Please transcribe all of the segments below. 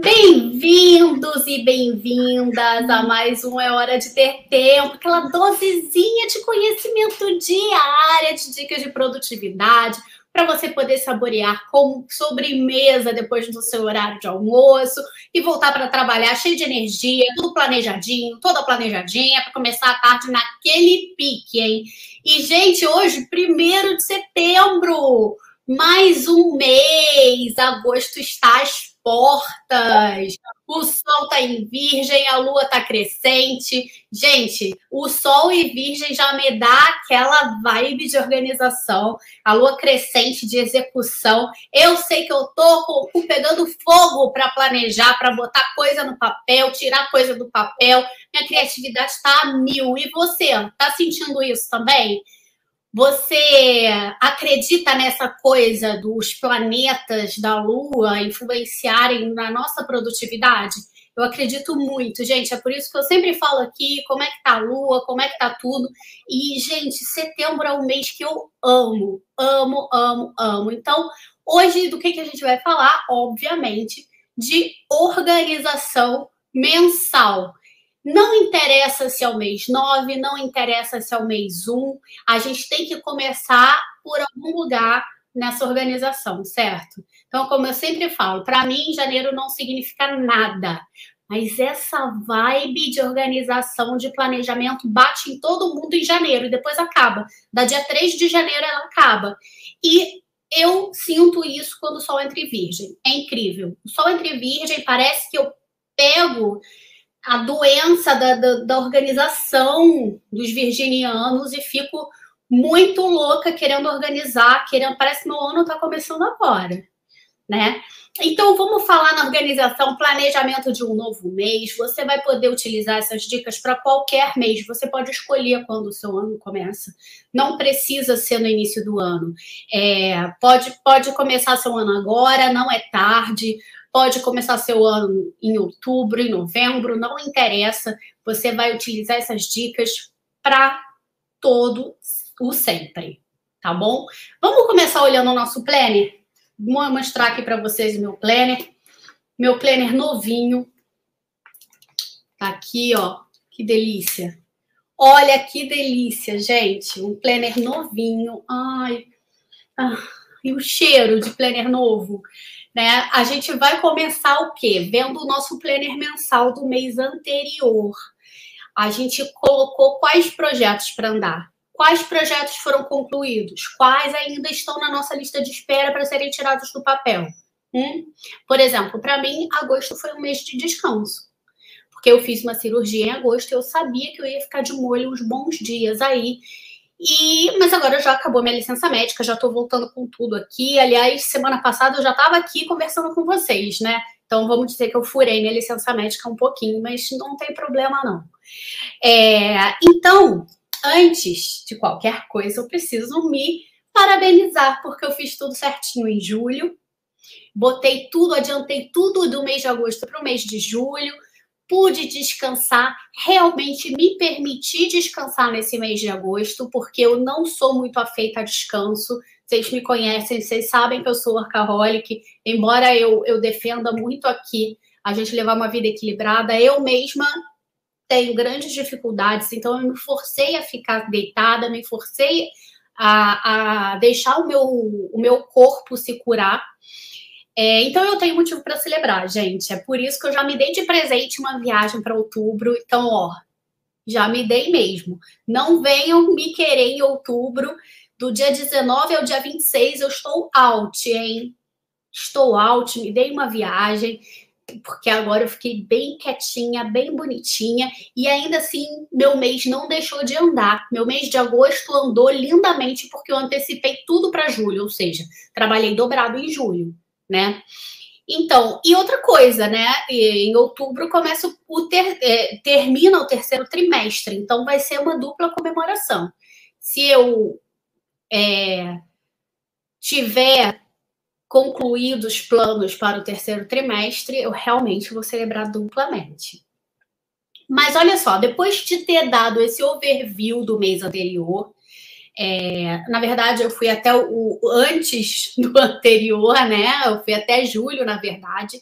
Bem-vindos e bem-vindas a mais um É Hora de Ter Tempo, aquela dosezinha de conhecimento diária, de dicas de produtividade, para você poder saborear como sobremesa depois do seu horário de almoço e voltar para trabalhar cheio de energia, tudo planejadinho, toda planejadinha, para começar a tarde naquele pique, hein? E, gente, hoje, primeiro de setembro, mais um mês, agosto está às portas. O sol está em virgem, a lua está crescente. Gente, o sol e virgem já me dá aquela vibe de organização, a lua crescente de execução. Eu sei que eu tô pegando fogo para planejar, para botar coisa no papel, tirar coisa do papel. Minha criatividade está a mil. E você, tá sentindo isso também? Você acredita nessa coisa dos planetas da Lua influenciarem na nossa produtividade? Eu acredito muito, gente. É por isso que eu sempre falo aqui como é que tá a Lua, como é que tá tudo. E, gente, setembro é um mês que eu amo, amo, amo, amo. Então, hoje, do que, que a gente vai falar? Obviamente, de organização mensal. Não interessa se é o mês 9, não interessa se é o mês 1, a gente tem que começar por algum lugar nessa organização, certo? Então, como eu sempre falo, para mim, janeiro não significa nada. Mas essa vibe de organização, de planejamento, bate em todo mundo em janeiro e depois acaba. Da dia 3 de janeiro ela acaba. E eu sinto isso quando o sol entra em virgem. É incrível. O sol entra em virgem, parece que eu pego a doença da, da, da organização dos virginianos e fico muito louca querendo organizar, querendo. Parece que meu ano está começando agora, né? Então vamos falar na organização, planejamento de um novo mês. Você vai poder utilizar essas dicas para qualquer mês. Você pode escolher quando o seu ano começa. Não precisa ser no início do ano. É, pode, pode começar seu ano agora, não é tarde. Pode começar seu ano em outubro, em novembro, não interessa. Você vai utilizar essas dicas para todo o sempre, tá bom? Vamos começar olhando o nosso planner? Vou mostrar aqui para vocês o meu planner. Meu planner novinho. Tá aqui, ó. Que delícia. Olha que delícia, gente. Um planner novinho. Ai. Ah, e o cheiro de planner novo né? A gente vai começar o quê? Vendo o nosso planner mensal do mês anterior. A gente colocou quais projetos para andar. Quais projetos foram concluídos? Quais ainda estão na nossa lista de espera para serem tirados do papel? Hum? Por exemplo, para mim, agosto foi um mês de descanso. Porque eu fiz uma cirurgia em agosto e eu sabia que eu ia ficar de molho uns bons dias aí. E, mas agora já acabou minha licença médica, já estou voltando com tudo aqui. Aliás, semana passada eu já estava aqui conversando com vocês, né? Então vamos dizer que eu furei minha licença médica um pouquinho, mas não tem problema não. É, então, antes de qualquer coisa, eu preciso me parabenizar, porque eu fiz tudo certinho em julho. Botei tudo, adiantei tudo do mês de agosto para o mês de julho pude descansar, realmente me permiti descansar nesse mês de agosto, porque eu não sou muito afeita a descanso. Vocês me conhecem, vocês sabem que eu sou workaholic, embora eu, eu defenda muito aqui a gente levar uma vida equilibrada, eu mesma tenho grandes dificuldades, então eu me forcei a ficar deitada, me forcei a, a deixar o meu, o meu corpo se curar é, então eu tenho motivo para celebrar, gente. É por isso que eu já me dei de presente uma viagem para outubro. Então, ó, já me dei mesmo. Não venham me querer em outubro. Do dia 19 ao dia 26 eu estou out, hein? Estou out, me dei uma viagem, porque agora eu fiquei bem quietinha, bem bonitinha, e ainda assim meu mês não deixou de andar. Meu mês de agosto andou lindamente porque eu antecipei tudo para julho, ou seja, trabalhei dobrado em julho né? Então, e outra coisa, né? Em outubro começa o ter, é, termina o terceiro trimestre, então vai ser uma dupla comemoração. Se eu é, tiver concluído os planos para o terceiro trimestre, eu realmente vou celebrar duplamente. Mas olha só, depois de ter dado esse overview do mês anterior, é, na verdade, eu fui até o, antes do anterior, né? Eu fui até julho, na verdade.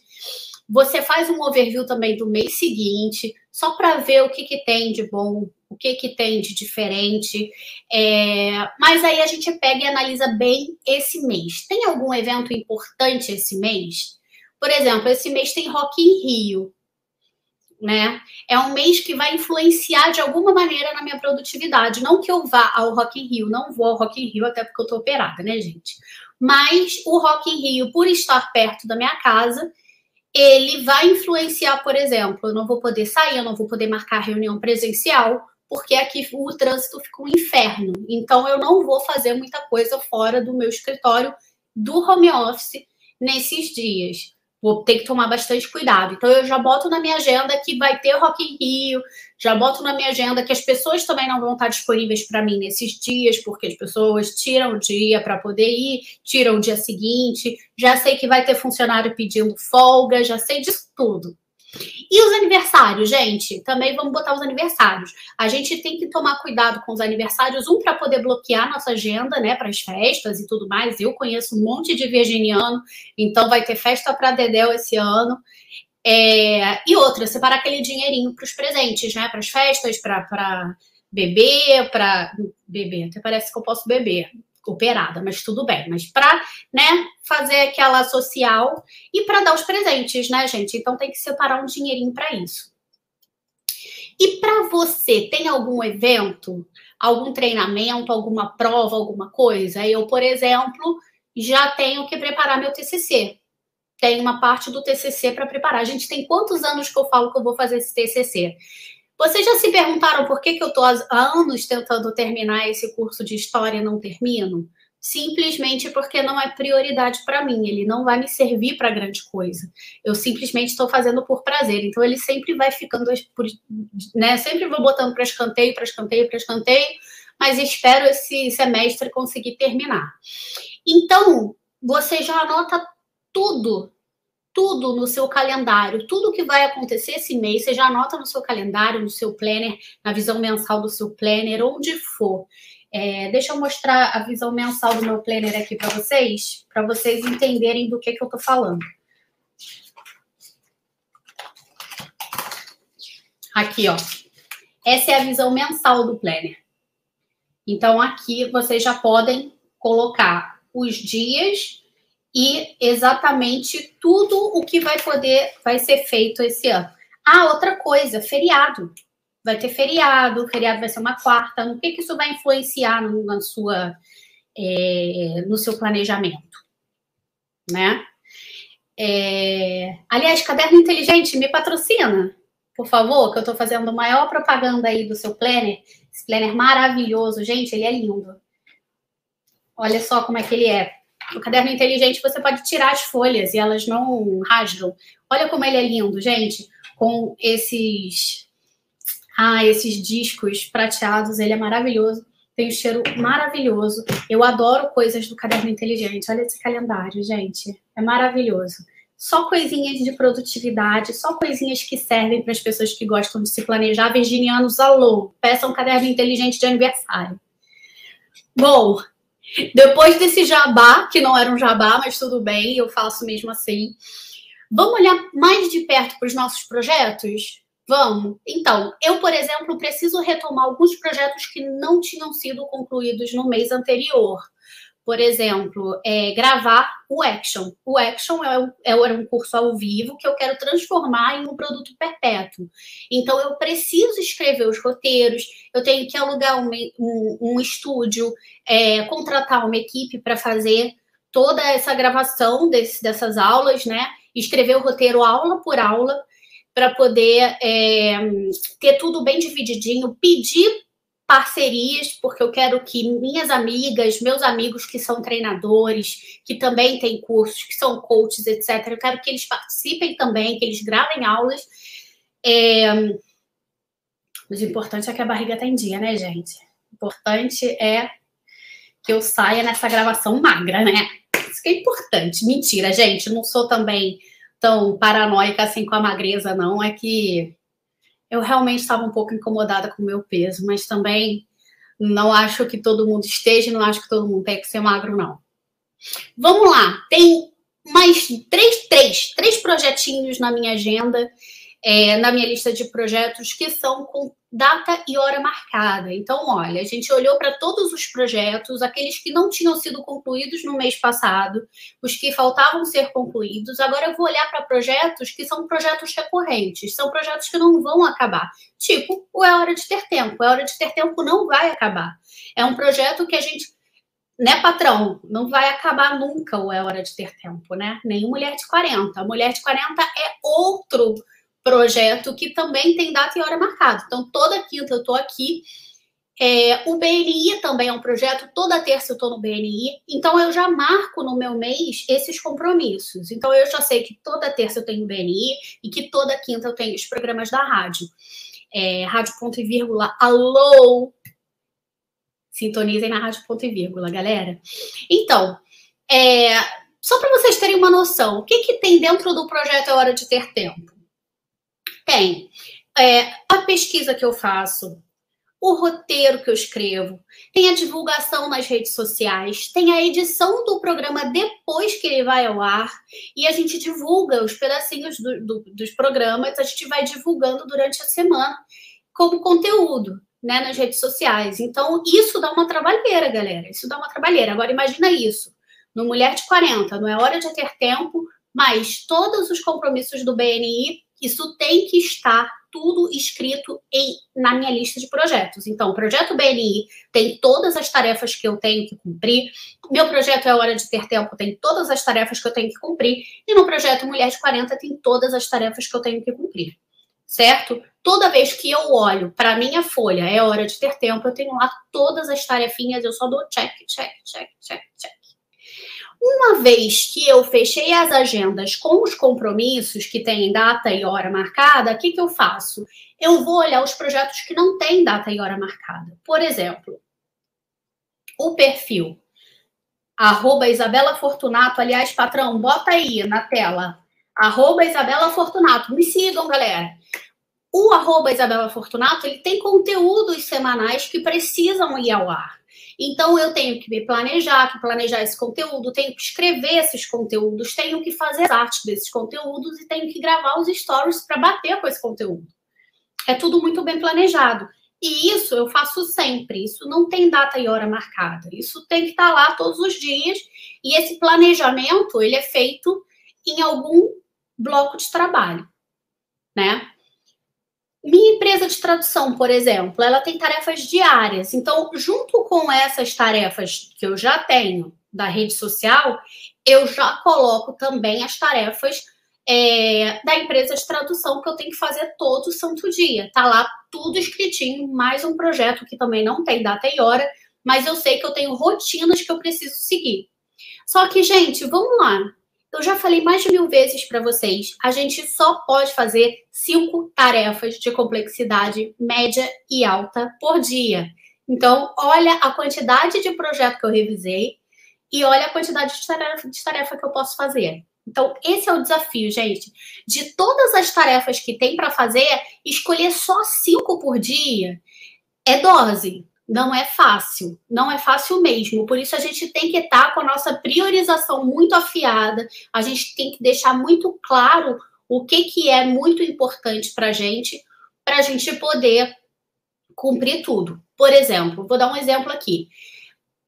Você faz um overview também do mês seguinte, só para ver o que, que tem de bom, o que, que tem de diferente. É, mas aí a gente pega e analisa bem esse mês. Tem algum evento importante esse mês? Por exemplo, esse mês tem Rock in Rio né? É um mês que vai influenciar de alguma maneira na minha produtividade. Não que eu vá ao Rock in Rio, não vou ao Rock in Rio até porque eu tô operada, né, gente? Mas o Rock in Rio, por estar perto da minha casa, ele vai influenciar, por exemplo, eu não vou poder sair, eu não vou poder marcar reunião presencial, porque aqui o trânsito fica um inferno. Então eu não vou fazer muita coisa fora do meu escritório do home office nesses dias vou ter que tomar bastante cuidado. Então, eu já boto na minha agenda que vai ter Rock in Rio, já boto na minha agenda que as pessoas também não vão estar disponíveis para mim nesses dias, porque as pessoas tiram o dia para poder ir, tiram o dia seguinte, já sei que vai ter funcionário pedindo folga, já sei disso tudo. E os aniversários, gente? Também vamos botar os aniversários. A gente tem que tomar cuidado com os aniversários, um para poder bloquear nossa agenda, né, para as festas e tudo mais. Eu conheço um monte de virginiano, então vai ter festa para Dedéu esse ano. É... e outra, separar aquele dinheirinho para os presentes, né, para as festas, para beber, para beber. Até parece que eu posso beber operada, mas tudo bem. Mas para, né, fazer aquela social e para dar os presentes, né, gente? Então tem que separar um dinheirinho para isso. E para você, tem algum evento, algum treinamento, alguma prova, alguma coisa? Eu, por exemplo, já tenho que preparar meu TCC. Tem uma parte do TCC para preparar. A gente tem quantos anos que eu falo que eu vou fazer esse TCC? Vocês já se perguntaram por que, que eu estou há anos tentando terminar esse curso de história e não termino? Simplesmente porque não é prioridade para mim, ele não vai me servir para grande coisa. Eu simplesmente estou fazendo por prazer. Então ele sempre vai ficando, né? Sempre vou botando para escanteio, para escanteio, para escanteio, mas espero esse semestre conseguir terminar. Então, você já anota tudo tudo no seu calendário, tudo que vai acontecer esse mês, você já anota no seu calendário, no seu planner, na visão mensal do seu planner, onde for. É, deixa eu mostrar a visão mensal do meu planner aqui para vocês, para vocês entenderem do que, que eu estou falando. Aqui, ó. Essa é a visão mensal do planner. Então, aqui vocês já podem colocar os dias e exatamente tudo o que vai poder, vai ser feito esse ano. Ah, outra coisa, feriado. Vai ter feriado, o feriado vai ser uma quarta. No que, que isso vai influenciar no, na sua, é, no seu planejamento, né? É, aliás, caderno inteligente, me patrocina, por favor, que eu estou fazendo maior propaganda aí do seu planner. Esse planner maravilhoso, gente, ele é lindo. Olha só como é que ele é. O caderno inteligente você pode tirar as folhas e elas não rasgam. Olha como ele é lindo, gente, com esses ah, esses discos prateados, ele é maravilhoso. Tem um cheiro maravilhoso. Eu adoro coisas do caderno inteligente. Olha esse calendário, gente. É maravilhoso. Só coisinhas de produtividade, só coisinhas que servem para as pessoas que gostam de se planejar. Virginianos, alô, peçam um caderno inteligente de aniversário. Bom, depois desse jabá, que não era um jabá, mas tudo bem, eu faço mesmo assim. Vamos olhar mais de perto para os nossos projetos? Vamos. Então, eu, por exemplo, preciso retomar alguns projetos que não tinham sido concluídos no mês anterior por exemplo, é, gravar o Action. O Action é, é, um curso ao vivo que eu quero transformar em um produto perpétuo. Então, eu preciso escrever os roteiros, eu tenho que alugar um, um, um estúdio, é, contratar uma equipe para fazer toda essa gravação desse, dessas aulas, né? Escrever o roteiro aula por aula, para poder é, ter tudo bem divididinho, pedir parcerias, porque eu quero que minhas amigas, meus amigos que são treinadores, que também têm cursos, que são coaches, etc., eu quero que eles participem também, que eles gravem aulas. É... Mas o importante é que a barriga tá em dia, né, gente? O importante é que eu saia nessa gravação magra, né? Isso que é importante. Mentira, gente, não sou também tão paranoica assim com a magreza, não. É que eu realmente estava um pouco incomodada com o meu peso, mas também não acho que todo mundo esteja, não acho que todo mundo tenha que ser magro, não. Vamos lá, tem mais três, três, três projetinhos na minha agenda é, na minha lista de projetos que são com data e hora marcada. Então, olha, a gente olhou para todos os projetos, aqueles que não tinham sido concluídos no mês passado, os que faltavam ser concluídos. Agora eu vou olhar para projetos que são projetos recorrentes, são projetos que não vão acabar. Tipo, o É Hora de Ter Tempo. É Hora de Ter Tempo não vai acabar. É um projeto que a gente né, patrão? Não vai acabar nunca o É Hora de Ter Tempo, né? Nem Mulher de 40. A Mulher de 40 é outro projeto que também tem data e hora marcada. Então, toda quinta eu estou aqui. É, o BNI também é um projeto, toda terça eu estou no BNI, então eu já marco no meu mês esses compromissos. Então eu já sei que toda terça eu tenho BNI e que toda quinta eu tenho os programas da rádio. É, rádio ponto e vírgula, alô! Sintonizem na rádio ponto e vírgula, galera. Então, é, só para vocês terem uma noção, o que, que tem dentro do projeto É Hora de Ter Tempo? Tem é, a pesquisa que eu faço, o roteiro que eu escrevo, tem a divulgação nas redes sociais, tem a edição do programa depois que ele vai ao ar, e a gente divulga os pedacinhos do, do, dos programas, a gente vai divulgando durante a semana como conteúdo. Né, nas redes sociais. Então, isso dá uma trabalheira, galera. Isso dá uma trabalheira. Agora, imagina isso. No Mulher de 40, não é hora de ter tempo, mas todos os compromissos do BNI isso tem que estar tudo escrito em, na minha lista de projetos. Então, o projeto BNI tem todas as tarefas que eu tenho que cumprir. Meu projeto é Hora de Ter Tempo, tem todas as tarefas que eu tenho que cumprir. E no projeto Mulher de 40 tem todas as tarefas que eu tenho que cumprir. Certo? Toda vez que eu olho para minha folha, é hora de ter tempo, eu tenho lá todas as tarefinhas, eu só dou check, check, check, check, check. Uma vez que eu fechei as agendas com os compromissos que têm data e hora marcada, o que, que eu faço? Eu vou olhar os projetos que não têm data e hora marcada. Por exemplo, o perfil arroba Isabela Fortunato, aliás, patrão, bota aí na tela, arroba Isabela Fortunato, me sigam, galera. O arroba Isabela Fortunato, ele tem conteúdos semanais que precisam ir ao ar. Então, eu tenho que me planejar, que planejar esse conteúdo, tenho que escrever esses conteúdos, tenho que fazer arte desses conteúdos e tenho que gravar os stories para bater com esse conteúdo. É tudo muito bem planejado. E isso eu faço sempre. Isso não tem data e hora marcada. Isso tem que estar tá lá todos os dias. E esse planejamento, ele é feito em algum bloco de trabalho, né? Minha empresa de tradução, por exemplo, ela tem tarefas diárias. Então, junto com essas tarefas que eu já tenho da rede social, eu já coloco também as tarefas é, da empresa de tradução que eu tenho que fazer todo santo dia. Tá lá tudo escritinho, mais um projeto que também não tem data e hora, mas eu sei que eu tenho rotinas que eu preciso seguir. Só que, gente, vamos lá. Eu já falei mais de mil vezes para vocês, a gente só pode fazer cinco tarefas de complexidade média e alta por dia. Então, olha a quantidade de projeto que eu revisei e olha a quantidade de tarefa, de tarefa que eu posso fazer. Então, esse é o desafio, gente. De todas as tarefas que tem para fazer, escolher só cinco por dia é dose não é fácil, não é fácil mesmo. Por isso a gente tem que estar com a nossa priorização muito afiada, a gente tem que deixar muito claro o que, que é muito importante para a gente, para a gente poder cumprir tudo. Por exemplo, vou dar um exemplo aqui.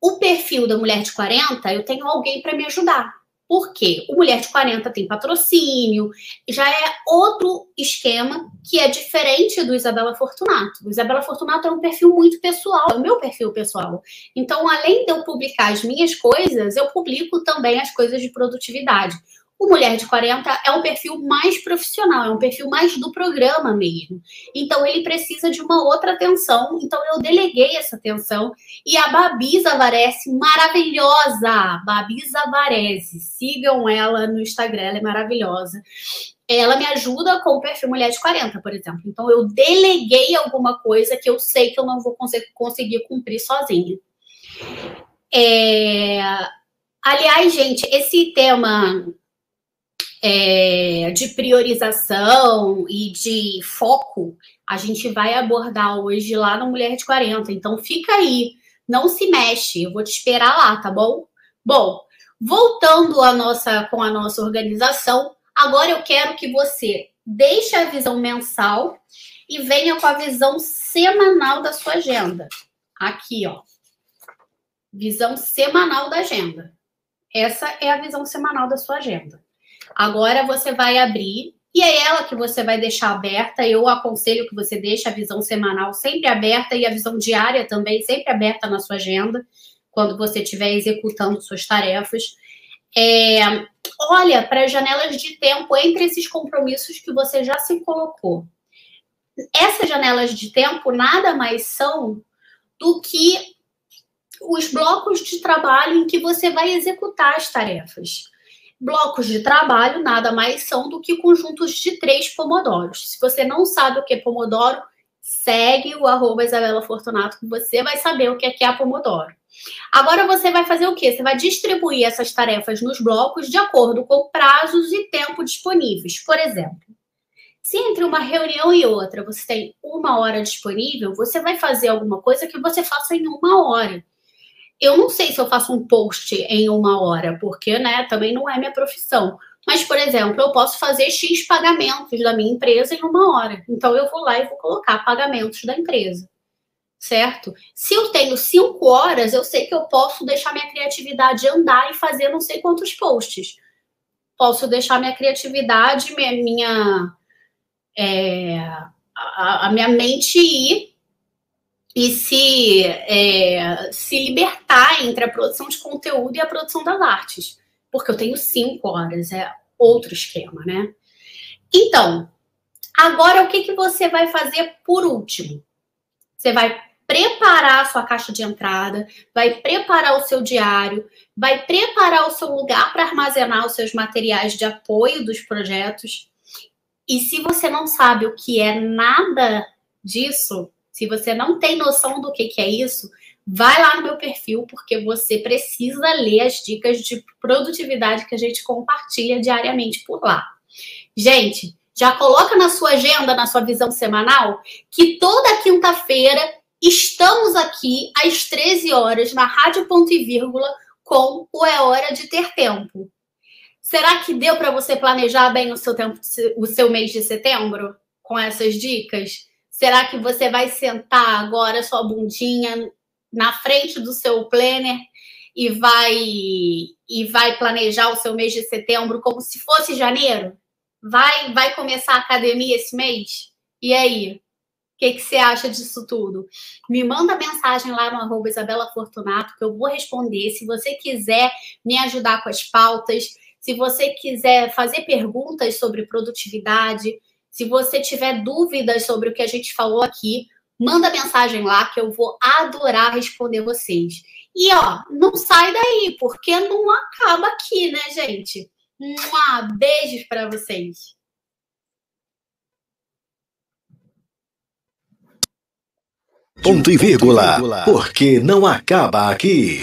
O perfil da mulher de 40, eu tenho alguém para me ajudar. Por quê? O Mulher de 40 tem patrocínio, já é outro esquema que é diferente do Isabela Fortunato. O Isabela Fortunato é um perfil muito pessoal, é o meu perfil pessoal. Então, além de eu publicar as minhas coisas, eu publico também as coisas de produtividade. O Mulher de 40 é um perfil mais profissional, é um perfil mais do programa mesmo. Então, ele precisa de uma outra atenção. Então, eu deleguei essa atenção. E a Babi Zavarese, maravilhosa! Babi Zavarese. Sigam ela no Instagram, ela é maravilhosa. Ela me ajuda com o perfil Mulher de 40, por exemplo. Então, eu deleguei alguma coisa que eu sei que eu não vou conseguir cumprir sozinha. É... Aliás, gente, esse tema é, de priorização e de foco, a gente vai abordar hoje lá no Mulher de 40. Então fica aí, não se mexe, eu vou te esperar lá, tá bom? Bom, voltando a nossa com a nossa organização, agora eu quero que você deixe a visão mensal e venha com a visão semanal da sua agenda. Aqui, ó. Visão semanal da agenda. Essa é a visão semanal da sua agenda. Agora você vai abrir e é ela que você vai deixar aberta. Eu aconselho que você deixe a visão semanal sempre aberta e a visão diária também sempre aberta na sua agenda, quando você estiver executando suas tarefas. É, olha para as janelas de tempo entre esses compromissos que você já se colocou. Essas janelas de tempo nada mais são do que os blocos de trabalho em que você vai executar as tarefas. Blocos de trabalho nada mais são do que conjuntos de três pomodoros. Se você não sabe o que é pomodoro, segue o arroba Isabela Fortunato que você vai saber o que é, que é pomodoro. Agora você vai fazer o quê? Você vai distribuir essas tarefas nos blocos de acordo com prazos e tempo disponíveis. Por exemplo, se entre uma reunião e outra você tem uma hora disponível, você vai fazer alguma coisa que você faça em uma hora. Eu não sei se eu faço um post em uma hora, porque, né, também não é minha profissão. Mas, por exemplo, eu posso fazer X pagamentos da minha empresa em uma hora. Então, eu vou lá e vou colocar pagamentos da empresa. Certo? Se eu tenho cinco horas, eu sei que eu posso deixar minha criatividade andar e fazer não sei quantos posts. Posso deixar minha criatividade, minha, minha é, a, a minha mente ir e se, é, se libertar entre a produção de conteúdo e a produção das artes. Porque eu tenho cinco horas, é outro esquema, né? Então, agora o que, que você vai fazer por último? Você vai preparar a sua caixa de entrada, vai preparar o seu diário, vai preparar o seu lugar para armazenar os seus materiais de apoio dos projetos. E se você não sabe o que é nada disso, se você não tem noção do que, que é isso, vai lá no meu perfil, porque você precisa ler as dicas de produtividade que a gente compartilha diariamente por lá. Gente, já coloca na sua agenda, na sua visão semanal, que toda quinta-feira estamos aqui às 13 horas na Rádio Ponto e Vírgula com o É Hora de Ter Tempo. Será que deu para você planejar bem o seu tempo, o seu mês de setembro com essas dicas? Será que você vai sentar agora sua bundinha na frente do seu planner e vai e vai planejar o seu mês de setembro como se fosse janeiro? Vai vai começar a academia esse mês? E aí? O que, que você acha disso tudo? Me manda mensagem lá no arroba Isabela Fortunato, que eu vou responder. Se você quiser me ajudar com as pautas, se você quiser fazer perguntas sobre produtividade, se você tiver dúvidas sobre o que a gente falou aqui, manda mensagem lá que eu vou adorar responder vocês. E ó, não sai daí, porque não acaba aqui, né, gente? Um beijos para vocês. Ponto e vírgula, porque não acaba aqui.